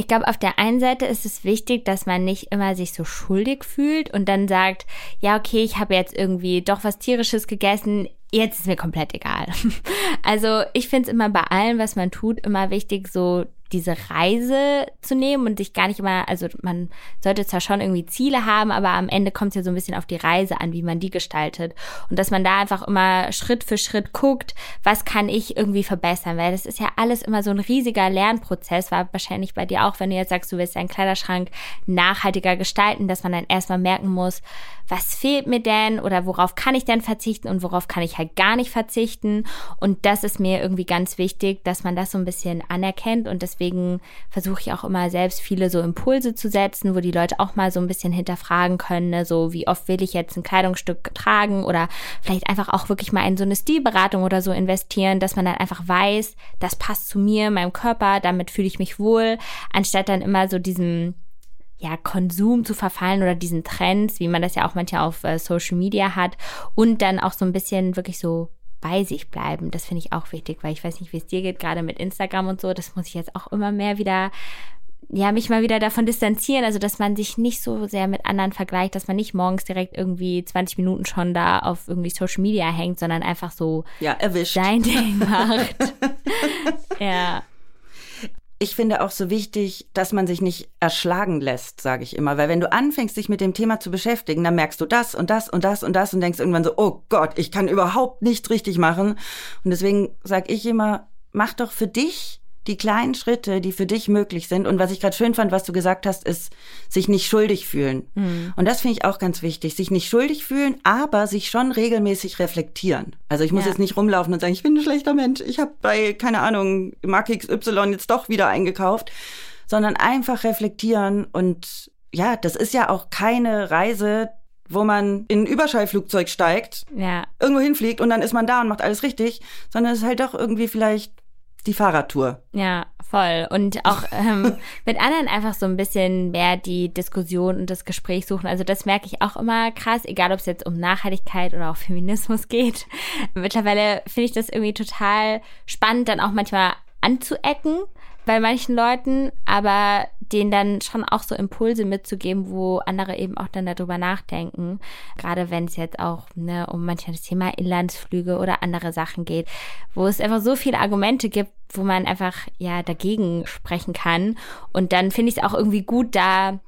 Ich glaube, auf der einen Seite ist es wichtig, dass man nicht immer sich so schuldig fühlt und dann sagt, ja, okay, ich habe jetzt irgendwie doch was tierisches gegessen, jetzt ist mir komplett egal. Also ich finde es immer bei allem, was man tut, immer wichtig, so diese Reise zu nehmen und sich gar nicht immer, also man sollte zwar schon irgendwie Ziele haben, aber am Ende kommt es ja so ein bisschen auf die Reise an, wie man die gestaltet. Und dass man da einfach immer Schritt für Schritt guckt, was kann ich irgendwie verbessern, weil das ist ja alles immer so ein riesiger Lernprozess, war wahrscheinlich bei dir auch, wenn du jetzt sagst, du willst deinen Kleiderschrank nachhaltiger gestalten, dass man dann erstmal merken muss, was fehlt mir denn oder worauf kann ich denn verzichten und worauf kann ich halt gar nicht verzichten. Und das ist mir irgendwie ganz wichtig, dass man das so ein bisschen anerkennt und deswegen versuche ich auch immer selbst viele so Impulse zu setzen, wo die Leute auch mal so ein bisschen hinterfragen können, ne? so wie oft will ich jetzt ein Kleidungsstück tragen oder vielleicht einfach auch wirklich mal in so eine Stilberatung oder so investieren, dass man dann einfach weiß, das passt zu mir, meinem Körper, damit fühle ich mich wohl, anstatt dann immer so diesem ja, Konsum zu verfallen oder diesen Trends, wie man das ja auch manchmal auf äh, Social Media hat und dann auch so ein bisschen wirklich so bei sich bleiben. Das finde ich auch wichtig, weil ich weiß nicht, wie es dir geht, gerade mit Instagram und so. Das muss ich jetzt auch immer mehr wieder ja, mich mal wieder davon distanzieren, also dass man sich nicht so sehr mit anderen vergleicht, dass man nicht morgens direkt irgendwie 20 Minuten schon da auf irgendwie Social Media hängt, sondern einfach so ja, erwischt. sein Ding macht. ja ich finde auch so wichtig, dass man sich nicht erschlagen lässt, sage ich immer. Weil wenn du anfängst, dich mit dem Thema zu beschäftigen, dann merkst du das und das und das und das und denkst irgendwann so, oh Gott, ich kann überhaupt nichts richtig machen. Und deswegen sage ich immer, mach doch für dich die kleinen Schritte, die für dich möglich sind. Und was ich gerade schön fand, was du gesagt hast, ist, sich nicht schuldig fühlen. Mhm. Und das finde ich auch ganz wichtig, sich nicht schuldig fühlen, aber sich schon regelmäßig reflektieren. Also ich muss ja. jetzt nicht rumlaufen und sagen, ich bin ein schlechter Mensch, ich habe bei, keine Ahnung, Marke XY jetzt doch wieder eingekauft, sondern einfach reflektieren. Und ja, das ist ja auch keine Reise, wo man in ein Überschallflugzeug steigt, ja. irgendwo hinfliegt und dann ist man da und macht alles richtig, sondern es ist halt doch irgendwie vielleicht die Fahrradtour. Ja, voll. Und auch ähm, mit anderen einfach so ein bisschen mehr die Diskussion und das Gespräch suchen. Also das merke ich auch immer krass, egal ob es jetzt um Nachhaltigkeit oder auch Feminismus geht. Mittlerweile finde ich das irgendwie total spannend, dann auch manchmal anzuecken bei manchen Leuten, aber denen dann schon auch so Impulse mitzugeben, wo andere eben auch dann darüber nachdenken. Gerade wenn es jetzt auch ne, um manchmal das Thema Inlandsflüge oder andere Sachen geht, wo es einfach so viele Argumente gibt, wo man einfach ja dagegen sprechen kann. Und dann finde ich es auch irgendwie gut, da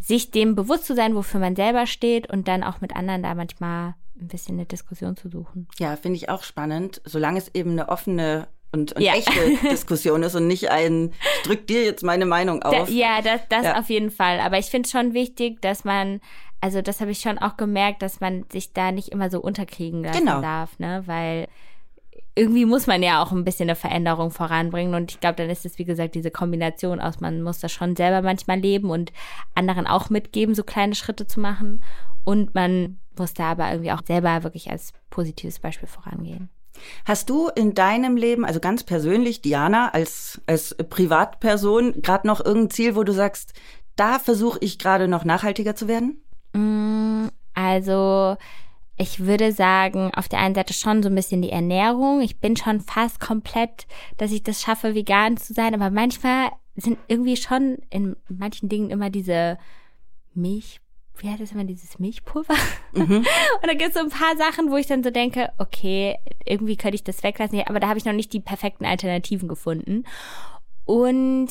sich dem bewusst zu sein, wofür man selber steht und dann auch mit anderen da manchmal ein bisschen eine Diskussion zu suchen. Ja, finde ich auch spannend, solange es eben eine offene und, und ja. echte Diskussion ist und nicht ein, ich drück dir jetzt meine Meinung auf. Da, ja, das, das ja. auf jeden Fall. Aber ich finde es schon wichtig, dass man, also das habe ich schon auch gemerkt, dass man sich da nicht immer so unterkriegen lassen genau. darf, ne? Weil irgendwie muss man ja auch ein bisschen eine Veränderung voranbringen. Und ich glaube, dann ist es, wie gesagt, diese Kombination aus, man muss das schon selber manchmal leben und anderen auch mitgeben, so kleine Schritte zu machen. Und man muss da aber irgendwie auch selber wirklich als positives Beispiel vorangehen. Hast du in deinem Leben, also ganz persönlich, Diana, als, als Privatperson, gerade noch irgendein Ziel, wo du sagst, da versuche ich gerade noch nachhaltiger zu werden? Mm, also, ich würde sagen, auf der einen Seite schon so ein bisschen die Ernährung. Ich bin schon fast komplett, dass ich das schaffe, vegan zu sein, aber manchmal sind irgendwie schon in manchen Dingen immer diese Milch wie heißt das immer, dieses Milchpulver? Mhm. und da gibt es so ein paar Sachen, wo ich dann so denke, okay, irgendwie könnte ich das weglassen, aber da habe ich noch nicht die perfekten Alternativen gefunden. Und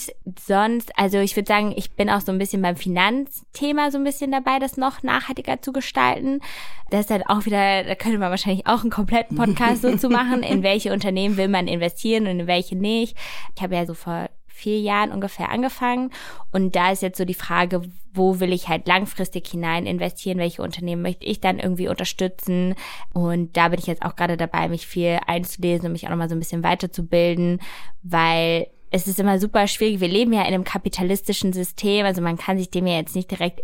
sonst, also ich würde sagen, ich bin auch so ein bisschen beim Finanzthema so ein bisschen dabei, das noch nachhaltiger zu gestalten. Das ist dann auch wieder, da könnte man wahrscheinlich auch einen kompletten Podcast so zu machen, in welche Unternehmen will man investieren und in welche nicht. Ich habe ja so vor vier Jahren ungefähr angefangen. Und da ist jetzt so die Frage, wo will ich halt langfristig hinein investieren, welche Unternehmen möchte ich dann irgendwie unterstützen. Und da bin ich jetzt auch gerade dabei, mich viel einzulesen und mich auch nochmal so ein bisschen weiterzubilden, weil es ist immer super schwierig. Wir leben ja in einem kapitalistischen System, also man kann sich dem ja jetzt nicht direkt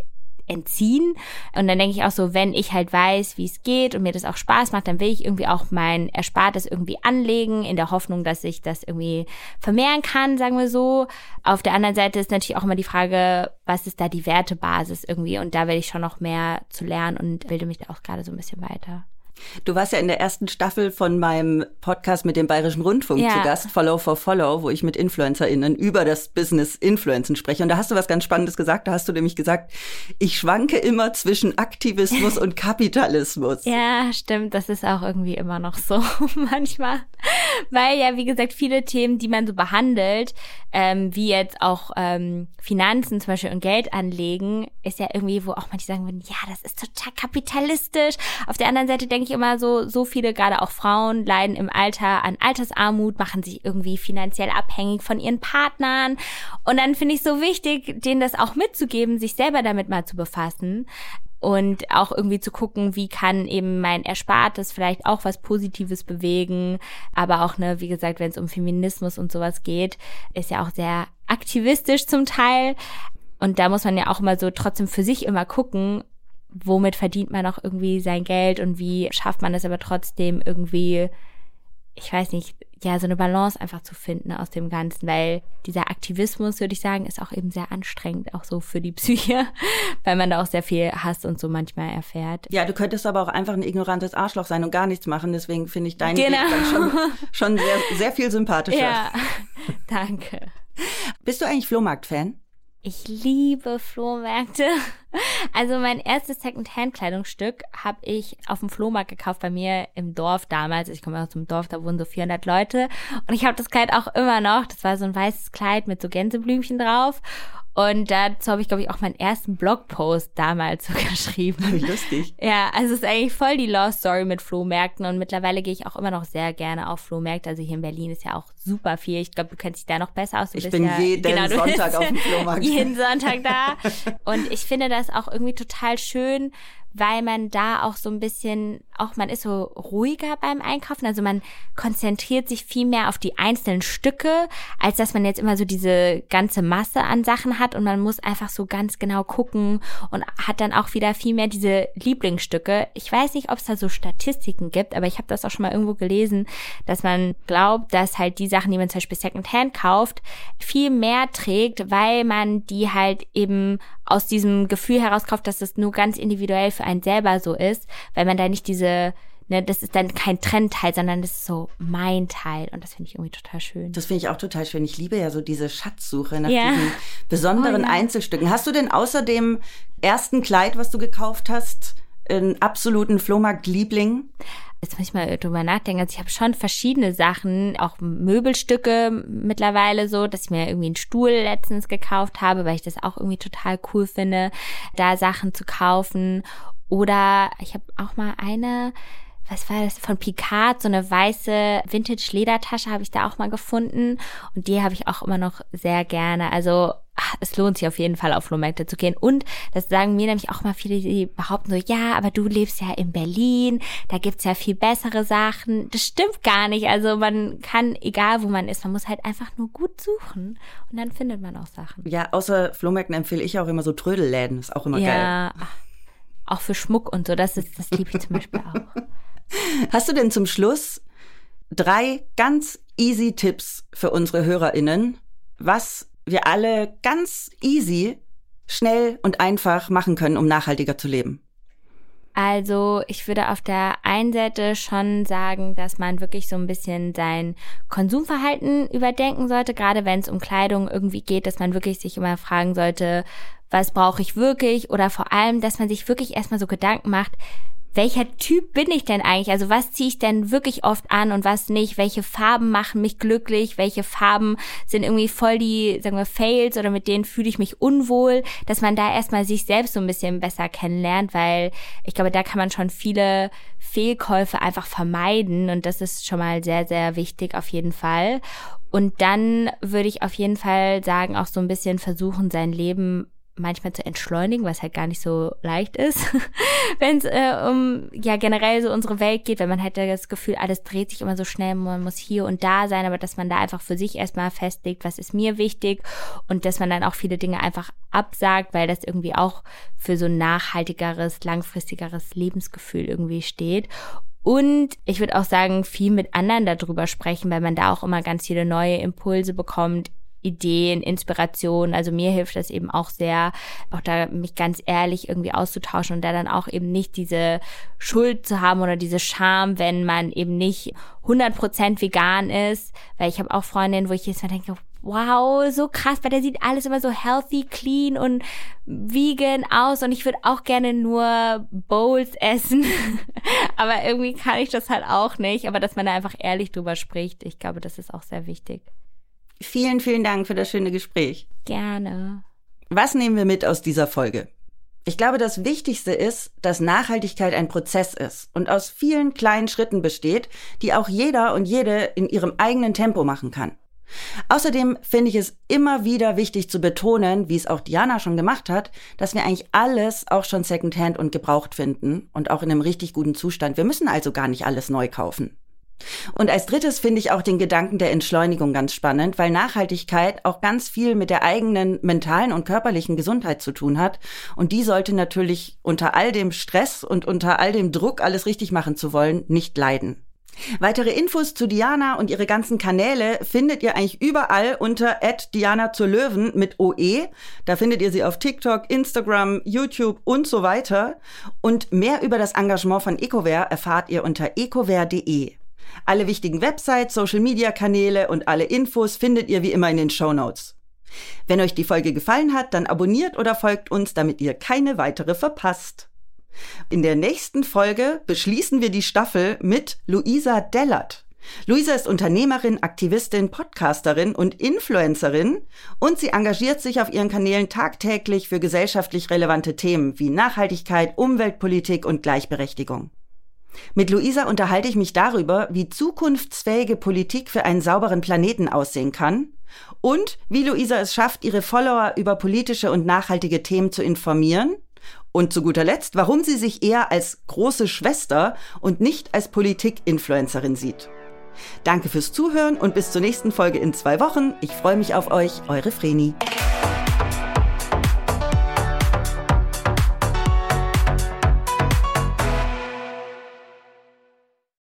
entziehen. Und dann denke ich auch so, wenn ich halt weiß, wie es geht und mir das auch Spaß macht, dann will ich irgendwie auch mein Erspartes irgendwie anlegen, in der Hoffnung, dass ich das irgendwie vermehren kann, sagen wir so. Auf der anderen Seite ist natürlich auch immer die Frage, was ist da die Wertebasis irgendwie? Und da werde ich schon noch mehr zu lernen und bilde mich da auch gerade so ein bisschen weiter. Du warst ja in der ersten Staffel von meinem Podcast mit dem Bayerischen Rundfunk ja. zu Gast, Follow for Follow, wo ich mit InfluencerInnen über das Business Influencen spreche. Und da hast du was ganz Spannendes gesagt. Da hast du nämlich gesagt, ich schwanke immer zwischen Aktivismus und Kapitalismus. Ja, stimmt. Das ist auch irgendwie immer noch so manchmal. Weil ja, wie gesagt, viele Themen, die man so behandelt, ähm, wie jetzt auch ähm, Finanzen zum Beispiel und Geld anlegen, ist ja irgendwie, wo auch manche sagen würden, ja, das ist total kapitalistisch. Auf der anderen Seite denke ich immer so, so viele, gerade auch Frauen, leiden im Alter an Altersarmut, machen sich irgendwie finanziell abhängig von ihren Partnern. Und dann finde ich so wichtig, denen das auch mitzugeben, sich selber damit mal zu befassen und auch irgendwie zu gucken, wie kann eben mein Erspartes vielleicht auch was Positives bewegen. Aber auch, ne, wie gesagt, wenn es um Feminismus und sowas geht, ist ja auch sehr aktivistisch zum Teil. Und da muss man ja auch immer so trotzdem für sich immer gucken, womit verdient man auch irgendwie sein Geld und wie schafft man es aber trotzdem irgendwie, ich weiß nicht, ja, so eine Balance einfach zu finden aus dem Ganzen, weil dieser Aktivismus, würde ich sagen, ist auch eben sehr anstrengend, auch so für die Psyche, weil man da auch sehr viel Hass und so manchmal erfährt. Ja, du könntest aber auch einfach ein ignorantes Arschloch sein und gar nichts machen, deswegen finde ich deinen genau. Schon, schon sehr, sehr viel sympathischer. Ja, danke. Bist du eigentlich Flohmarkt-Fan? Ich liebe Flohmärkte. Also mein erstes Second-Hand-Kleidungsstück habe ich auf dem Flohmarkt gekauft bei mir im Dorf damals. Ich komme aus dem Dorf, da wohnen so 400 Leute. Und ich habe das Kleid auch immer noch. Das war so ein weißes Kleid mit so Gänseblümchen drauf. Und dazu habe ich, glaube ich, auch meinen ersten Blogpost damals so geschrieben. Wie lustig. Ja, also es ist eigentlich voll die Lost Story mit Flohmärkten und mittlerweile gehe ich auch immer noch sehr gerne auf Flohmärkte. Also hier in Berlin ist ja auch super viel. Ich glaube, du kennst dich da noch besser aus. Du ich bin ja, jeden genau, Sonntag auf dem Flohmarkt. Jeden Sonntag da. Und ich finde das auch irgendwie total schön, weil man da auch so ein bisschen, auch man ist so ruhiger beim Einkaufen. Also man konzentriert sich viel mehr auf die einzelnen Stücke, als dass man jetzt immer so diese ganze Masse an Sachen hat und man muss einfach so ganz genau gucken und hat dann auch wieder viel mehr diese Lieblingsstücke. Ich weiß nicht, ob es da so Statistiken gibt, aber ich habe das auch schon mal irgendwo gelesen, dass man glaubt, dass halt die Sachen, die man zum Beispiel Secondhand kauft, viel mehr trägt, weil man die halt eben aus diesem Gefühl herauskauft, dass es nur ganz individuell für einen selber so ist, weil man da nicht diese Ne, das ist dann kein Trendteil, sondern das ist so mein Teil. Und das finde ich irgendwie total schön. Das finde ich auch total schön. Ich liebe ja so diese Schatzsuche nach ja. diesen besonderen oh, ja. Einzelstücken. Hast du denn außer dem ersten Kleid, was du gekauft hast, einen absoluten Flohmarkt-Liebling? jetzt muss ich mal drüber nachdenken. Also ich habe schon verschiedene Sachen, auch Möbelstücke mittlerweile so, dass ich mir irgendwie einen Stuhl letztens gekauft habe, weil ich das auch irgendwie total cool finde, da Sachen zu kaufen. Oder ich habe auch mal eine, was war das, von Picard, so eine weiße Vintage-Ledertasche habe ich da auch mal gefunden. Und die habe ich auch immer noch sehr gerne. Also ach, es lohnt sich auf jeden Fall auf Flohmärkte zu gehen. Und das sagen mir nämlich auch mal viele, die behaupten so, ja, aber du lebst ja in Berlin, da gibt's ja viel bessere Sachen. Das stimmt gar nicht. Also man kann, egal wo man ist, man muss halt einfach nur gut suchen und dann findet man auch Sachen. Ja, außer Flohmärkten empfehle ich auch immer so Trödelläden. Ist auch immer ja, geil. Ja, auch für Schmuck und so, das ist, das liebe ich zum Beispiel auch. Hast du denn zum Schluss drei ganz easy Tipps für unsere HörerInnen, was wir alle ganz easy, schnell und einfach machen können, um nachhaltiger zu leben? Also ich würde auf der einen Seite schon sagen, dass man wirklich so ein bisschen sein Konsumverhalten überdenken sollte, gerade wenn es um Kleidung irgendwie geht, dass man wirklich sich immer fragen sollte, was brauche ich wirklich? Oder vor allem, dass man sich wirklich erstmal so Gedanken macht, welcher Typ bin ich denn eigentlich? Also was ziehe ich denn wirklich oft an und was nicht? Welche Farben machen mich glücklich? Welche Farben sind irgendwie voll die, sagen wir, Fails oder mit denen fühle ich mich unwohl? Dass man da erstmal sich selbst so ein bisschen besser kennenlernt, weil ich glaube, da kann man schon viele Fehlkäufe einfach vermeiden und das ist schon mal sehr, sehr wichtig auf jeden Fall. Und dann würde ich auf jeden Fall sagen, auch so ein bisschen versuchen, sein Leben manchmal zu entschleunigen, was halt gar nicht so leicht ist, wenn es äh, um ja generell so unsere Welt geht, wenn man halt das Gefühl, alles dreht sich immer so schnell, man muss hier und da sein, aber dass man da einfach für sich erstmal festlegt, was ist mir wichtig und dass man dann auch viele Dinge einfach absagt, weil das irgendwie auch für so ein nachhaltigeres, langfristigeres Lebensgefühl irgendwie steht. Und ich würde auch sagen, viel mit anderen darüber sprechen, weil man da auch immer ganz viele neue Impulse bekommt Ideen, Inspirationen. Also mir hilft das eben auch sehr, auch da mich ganz ehrlich irgendwie auszutauschen und da dann auch eben nicht diese Schuld zu haben oder diese Scham, wenn man eben nicht 100% vegan ist. Weil ich habe auch Freundinnen, wo ich jetzt mal denke, wow, so krass, weil der sieht alles immer so healthy, clean und vegan aus und ich würde auch gerne nur Bowls essen. aber irgendwie kann ich das halt auch nicht. Aber dass man da einfach ehrlich drüber spricht, ich glaube, das ist auch sehr wichtig. Vielen, vielen Dank für das schöne Gespräch. Gerne. Was nehmen wir mit aus dieser Folge? Ich glaube, das Wichtigste ist, dass Nachhaltigkeit ein Prozess ist und aus vielen kleinen Schritten besteht, die auch jeder und jede in ihrem eigenen Tempo machen kann. Außerdem finde ich es immer wieder wichtig zu betonen, wie es auch Diana schon gemacht hat, dass wir eigentlich alles auch schon secondhand und gebraucht finden und auch in einem richtig guten Zustand. Wir müssen also gar nicht alles neu kaufen. Und als drittes finde ich auch den Gedanken der Entschleunigung ganz spannend, weil Nachhaltigkeit auch ganz viel mit der eigenen mentalen und körperlichen Gesundheit zu tun hat. Und die sollte natürlich unter all dem Stress und unter all dem Druck, alles richtig machen zu wollen, nicht leiden. Weitere Infos zu Diana und ihre ganzen Kanäle findet ihr eigentlich überall unter Diana zur Löwen mit OE. Da findet ihr sie auf TikTok, Instagram, YouTube und so weiter. Und mehr über das Engagement von EcoWare erfahrt ihr unter ecoware.de. Alle wichtigen Websites, Social Media Kanäle und alle Infos findet ihr wie immer in den Show Notes. Wenn euch die Folge gefallen hat, dann abonniert oder folgt uns, damit ihr keine weitere verpasst. In der nächsten Folge beschließen wir die Staffel mit Luisa Dellert. Luisa ist Unternehmerin, Aktivistin, Podcasterin und Influencerin und sie engagiert sich auf ihren Kanälen tagtäglich für gesellschaftlich relevante Themen wie Nachhaltigkeit, Umweltpolitik und Gleichberechtigung. Mit Luisa unterhalte ich mich darüber, wie zukunftsfähige Politik für einen sauberen Planeten aussehen kann und wie Luisa es schafft, ihre Follower über politische und nachhaltige Themen zu informieren und zu guter Letzt, warum sie sich eher als große Schwester und nicht als Politik-Influencerin sieht. Danke fürs Zuhören und bis zur nächsten Folge in zwei Wochen. Ich freue mich auf euch, eure Vreni.